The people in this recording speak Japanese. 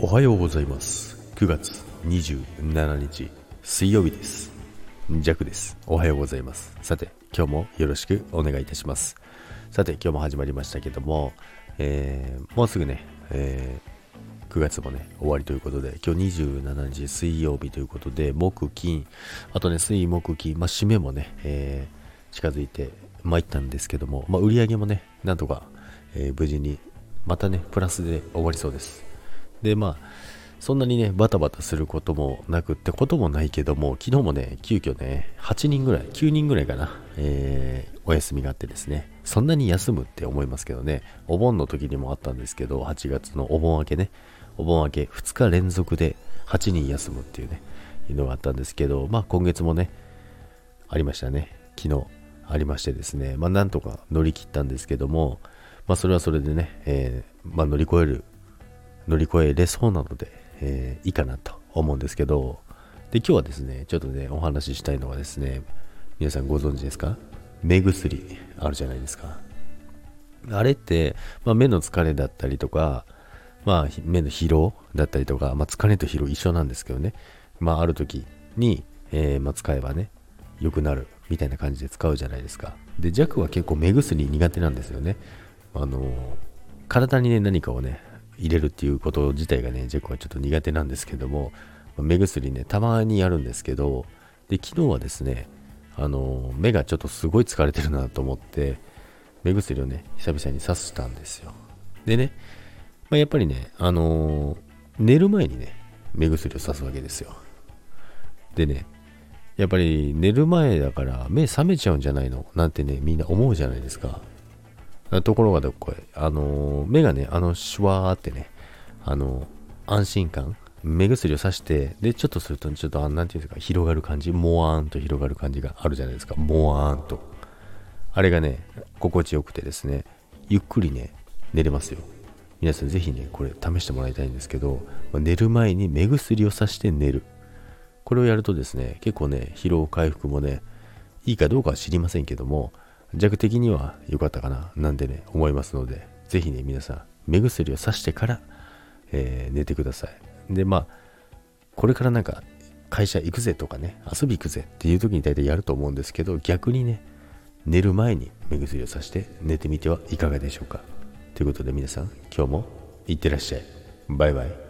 おはようございます。9月27日水曜日です。ジャクです。おはようございます。さて今日もよろしくお願いいたします。さて今日も始まりましたけども、えー、もうすぐね、えー、9月もね終わりということで今日27日水曜日ということで木金。あとね水木金まあ締めもね、えー、近づいて参ったんですけども、まあ、売り上げもねなんとか、え無事にまたねプラスで終わりそうです。で、まあ、そんなにね、バタバタすることもなくってこともないけども、昨日もね、急遽ね、8人ぐらい、9人ぐらいかな、えー、お休みがあってですね、そんなに休むって思いますけどね、お盆の時にもあったんですけど、8月のお盆明けね、お盆明け2日連続で8人休むっていうね、いうのがあったんですけど、まあ今月もね、ありましたね、昨日ありましてですね、まあなんとか乗り切ったんですけども、まあそれはそれでね、えー、まあ乗り越える乗り越えれそうなので、えー、いいかなと思うんですけど、で、今日はですね、ちょっとね、お話ししたいのはですね、皆さんご存知ですか？目薬あるじゃないですか。あれって、まあ、目の疲れだったりとか、まあ、目の疲労だったりとか、まあ、疲れと疲労一緒なんですけどね、まあ、ある時に、えー、まあ、使えばね、良くなるみたいな感じで使うじゃないですか。で、弱は結構目薬苦手なんですよね。あの体にね、何かをね、入れるっていうこと自体がね、ジェコはちょっと苦手なんですけども、目薬ね、たまにやるんですけど、で、昨日はですね、あの、目がちょっとすごい疲れてるなと思って、目薬をね、久々に刺したんですよ。でね、まあ、やっぱりね、あのー、寝る前にね、目薬を刺すわけですよ。でね、やっぱり寝る前だから目覚めちゃうんじゃないの？なんてね、みんな思うじゃないですか。ところがどっこい、あの、目がね、あの、シュワーってね、あの、安心感、目薬をさして、で、ちょっとすると、ちょっと、あなんていうんですか、広がる感じ、モワーンと広がる感じがあるじゃないですか、モワーンと。あれがね、心地よくてですね、ゆっくりね、寝れますよ。皆さんぜひね、これ試してもらいたいんですけど、ま寝る前に目薬をさして寝る。これをやるとですね、結構ね、疲労回復もね、いいかどうかは知りませんけども、弱的には良かったかななんてね思いますのでぜひね皆さん目薬をさしてから、えー、寝てください。でまあこれからなんか会社行くぜとかね遊び行くぜっていう時に大体やると思うんですけど逆にね寝る前に目薬をさして寝てみてはいかがでしょうか。ということで皆さん今日もいってらっしゃい。バイバイ。